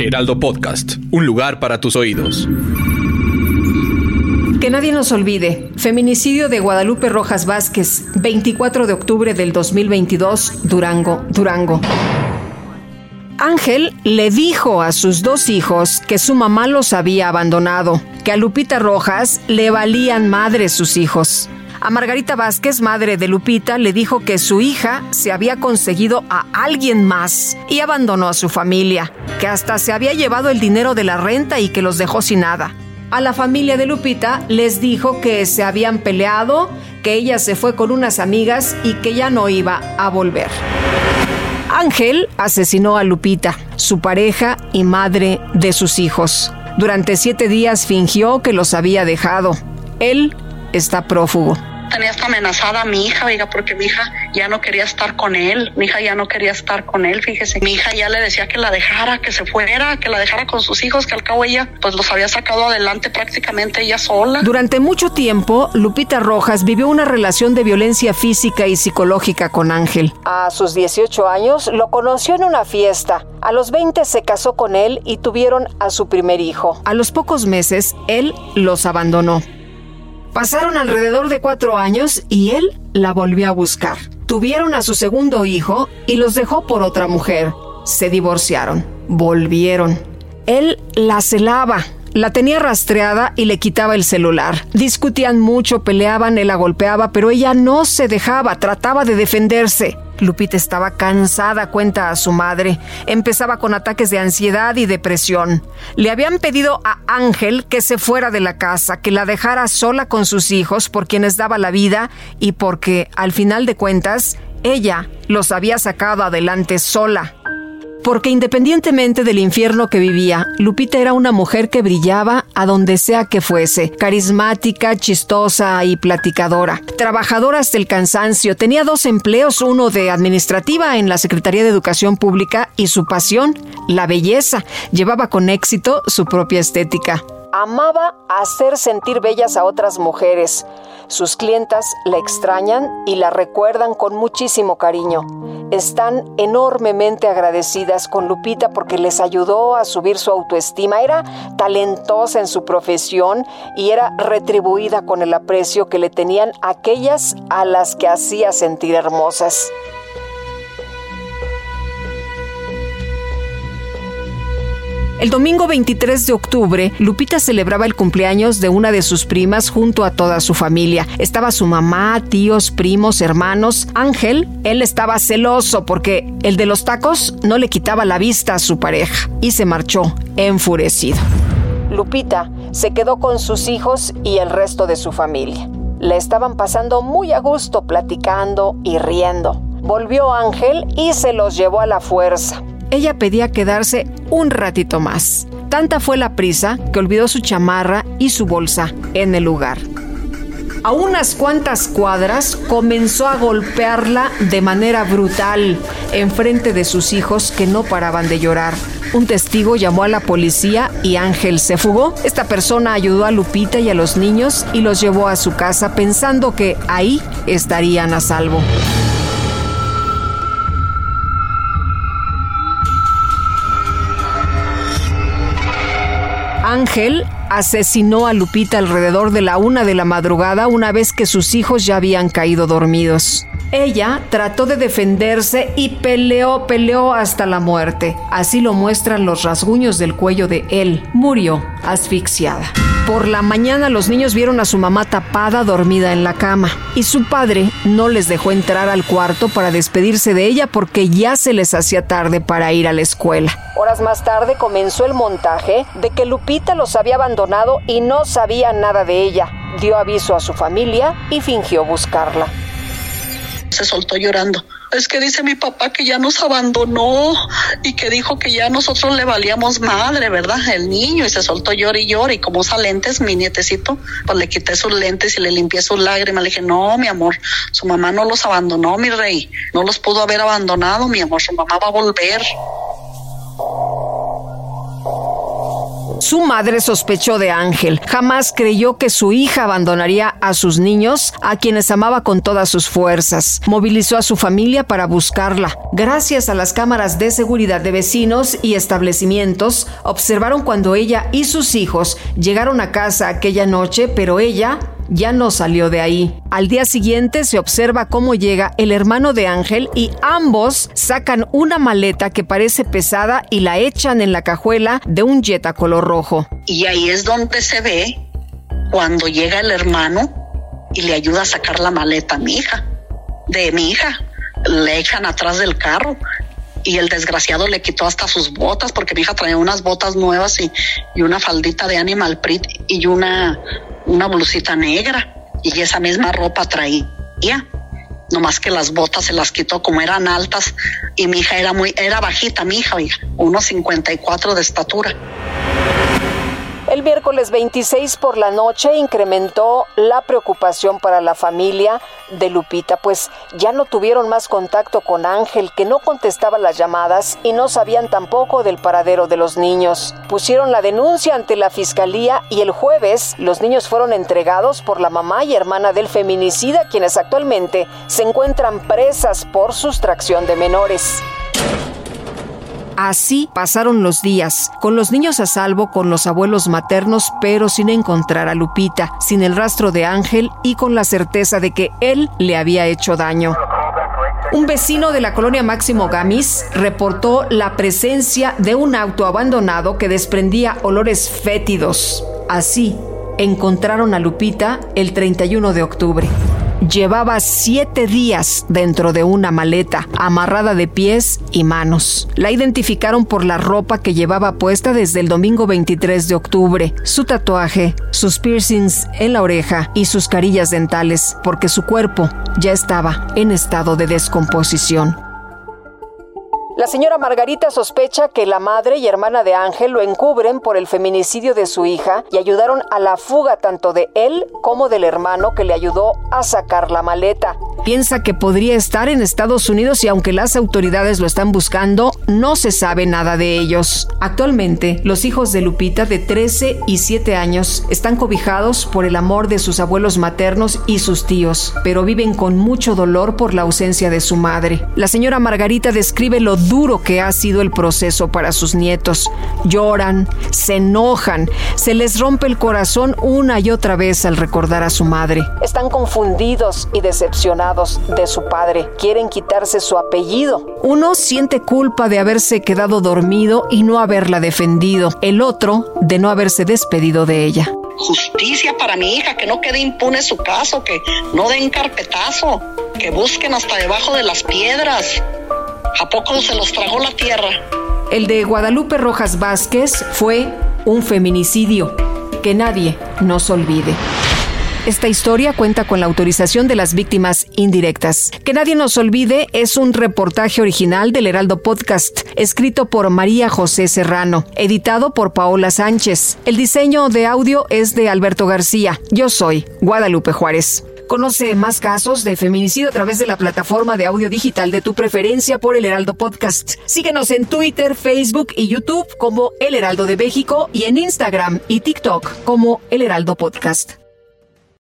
Heraldo Podcast, un lugar para tus oídos. Que nadie nos olvide. Feminicidio de Guadalupe Rojas Vázquez, 24 de octubre del 2022, Durango, Durango. Ángel le dijo a sus dos hijos que su mamá los había abandonado, que a Lupita Rojas le valían madre sus hijos. A Margarita Vázquez, madre de Lupita, le dijo que su hija se había conseguido a alguien más y abandonó a su familia, que hasta se había llevado el dinero de la renta y que los dejó sin nada. A la familia de Lupita les dijo que se habían peleado, que ella se fue con unas amigas y que ya no iba a volver. Ángel asesinó a Lupita, su pareja y madre de sus hijos. Durante siete días fingió que los había dejado. Él está prófugo tenía hasta amenazada a mi hija, oiga, porque mi hija ya no quería estar con él, mi hija ya no quería estar con él, fíjese, mi hija ya le decía que la dejara, que se fuera, que la dejara con sus hijos, que al cabo ella pues los había sacado adelante prácticamente ella sola. Durante mucho tiempo, Lupita Rojas vivió una relación de violencia física y psicológica con Ángel. A sus 18 años lo conoció en una fiesta. A los 20 se casó con él y tuvieron a su primer hijo. A los pocos meses, él los abandonó. Pasaron alrededor de cuatro años y él la volvió a buscar. Tuvieron a su segundo hijo y los dejó por otra mujer. Se divorciaron. Volvieron. Él la celaba, la tenía rastreada y le quitaba el celular. Discutían mucho, peleaban, él la golpeaba, pero ella no se dejaba, trataba de defenderse. Lupita estaba cansada, cuenta a su madre. Empezaba con ataques de ansiedad y depresión. Le habían pedido a Ángel que se fuera de la casa, que la dejara sola con sus hijos por quienes daba la vida y porque, al final de cuentas, ella los había sacado adelante sola porque independientemente del infierno que vivía, Lupita era una mujer que brillaba a donde sea que fuese, carismática, chistosa y platicadora. Trabajadora hasta el cansancio, tenía dos empleos, uno de administrativa en la Secretaría de Educación Pública y su pasión, la belleza. Llevaba con éxito su propia estética. Amaba hacer sentir bellas a otras mujeres. Sus clientas la extrañan y la recuerdan con muchísimo cariño. Están enormemente agradecidas con Lupita porque les ayudó a subir su autoestima. Era talentosa en su profesión y era retribuida con el aprecio que le tenían aquellas a las que hacía sentir hermosas. El domingo 23 de octubre, Lupita celebraba el cumpleaños de una de sus primas junto a toda su familia. Estaba su mamá, tíos, primos, hermanos. Ángel, él estaba celoso porque el de los tacos no le quitaba la vista a su pareja y se marchó enfurecido. Lupita se quedó con sus hijos y el resto de su familia. Le estaban pasando muy a gusto platicando y riendo. Volvió Ángel y se los llevó a la fuerza ella pedía quedarse un ratito más. Tanta fue la prisa que olvidó su chamarra y su bolsa en el lugar. A unas cuantas cuadras comenzó a golpearla de manera brutal en frente de sus hijos que no paraban de llorar. Un testigo llamó a la policía y Ángel se fugó. Esta persona ayudó a Lupita y a los niños y los llevó a su casa pensando que ahí estarían a salvo. Ángel asesinó a Lupita alrededor de la una de la madrugada una vez que sus hijos ya habían caído dormidos. Ella trató de defenderse y peleó, peleó hasta la muerte. Así lo muestran los rasguños del cuello de él. Murió asfixiada. Por la mañana los niños vieron a su mamá tapada dormida en la cama y su padre no les dejó entrar al cuarto para despedirse de ella porque ya se les hacía tarde para ir a la escuela. Horas más tarde comenzó el montaje de que Lupita los había abandonado y no sabía nada de ella. Dio aviso a su familia y fingió buscarla. Se soltó llorando es que dice mi papá que ya nos abandonó y que dijo que ya nosotros le valíamos madre, ¿verdad? El niño y se soltó llor y llor y como usa lentes, mi nietecito, pues le quité sus lentes y le limpié sus lágrimas. Le dije, no, mi amor, su mamá no los abandonó, mi rey, no los pudo haber abandonado, mi amor, su mamá va a volver. Su madre sospechó de Ángel. Jamás creyó que su hija abandonaría a sus niños, a quienes amaba con todas sus fuerzas. Movilizó a su familia para buscarla. Gracias a las cámaras de seguridad de vecinos y establecimientos, observaron cuando ella y sus hijos llegaron a casa aquella noche, pero ella ya no salió de ahí. Al día siguiente se observa cómo llega el hermano de Ángel y ambos sacan una maleta que parece pesada y la echan en la cajuela de un Jetta color rojo. Y ahí es donde se ve cuando llega el hermano y le ayuda a sacar la maleta a mi hija, de mi hija. Le echan atrás del carro y el desgraciado le quitó hasta sus botas porque mi hija traía unas botas nuevas y, y una faldita de animal print y una una blusita negra y esa misma ropa traía. más que las botas se las quitó como eran altas y mi hija era muy, era bajita, mi hija, unos 54 de estatura. El miércoles 26 por la noche incrementó la preocupación para la familia de Lupita, pues ya no tuvieron más contacto con Ángel, que no contestaba las llamadas y no sabían tampoco del paradero de los niños. Pusieron la denuncia ante la fiscalía y el jueves los niños fueron entregados por la mamá y hermana del feminicida, quienes actualmente se encuentran presas por sustracción de menores. Así pasaron los días, con los niños a salvo con los abuelos maternos, pero sin encontrar a Lupita, sin el rastro de Ángel y con la certeza de que él le había hecho daño. Un vecino de la colonia Máximo Gamis reportó la presencia de un auto abandonado que desprendía olores fétidos. Así, encontraron a Lupita el 31 de octubre. Llevaba siete días dentro de una maleta, amarrada de pies y manos. La identificaron por la ropa que llevaba puesta desde el domingo 23 de octubre, su tatuaje, sus piercings en la oreja y sus carillas dentales, porque su cuerpo ya estaba en estado de descomposición. La señora Margarita sospecha que la madre y hermana de Ángel lo encubren por el feminicidio de su hija y ayudaron a la fuga tanto de él como del hermano que le ayudó a sacar la maleta. Piensa que podría estar en Estados Unidos y aunque las autoridades lo están buscando, no se sabe nada de ellos. Actualmente, los hijos de Lupita de 13 y 7 años están cobijados por el amor de sus abuelos maternos y sus tíos, pero viven con mucho dolor por la ausencia de su madre. La señora Margarita describe lo duro que ha sido el proceso para sus nietos. Lloran, se enojan, se les rompe el corazón una y otra vez al recordar a su madre. Están confundidos y decepcionados de su padre. Quieren quitarse su apellido. Uno siente culpa de haberse quedado dormido y no haberla defendido. El otro de no haberse despedido de ella justicia para mi hija, que no quede impune su caso, que no den carpetazo, que busquen hasta debajo de las piedras. ¿A poco se los tragó la tierra? El de Guadalupe Rojas Vázquez fue un feminicidio. Que nadie nos olvide. Esta historia cuenta con la autorización de las víctimas indirectas. Que nadie nos olvide es un reportaje original del Heraldo Podcast, escrito por María José Serrano, editado por Paola Sánchez. El diseño de audio es de Alberto García. Yo soy Guadalupe Juárez. Conoce más casos de feminicidio a través de la plataforma de audio digital de tu preferencia por El Heraldo Podcast. Síguenos en Twitter, Facebook y YouTube como El Heraldo de México y en Instagram y TikTok como El Heraldo Podcast.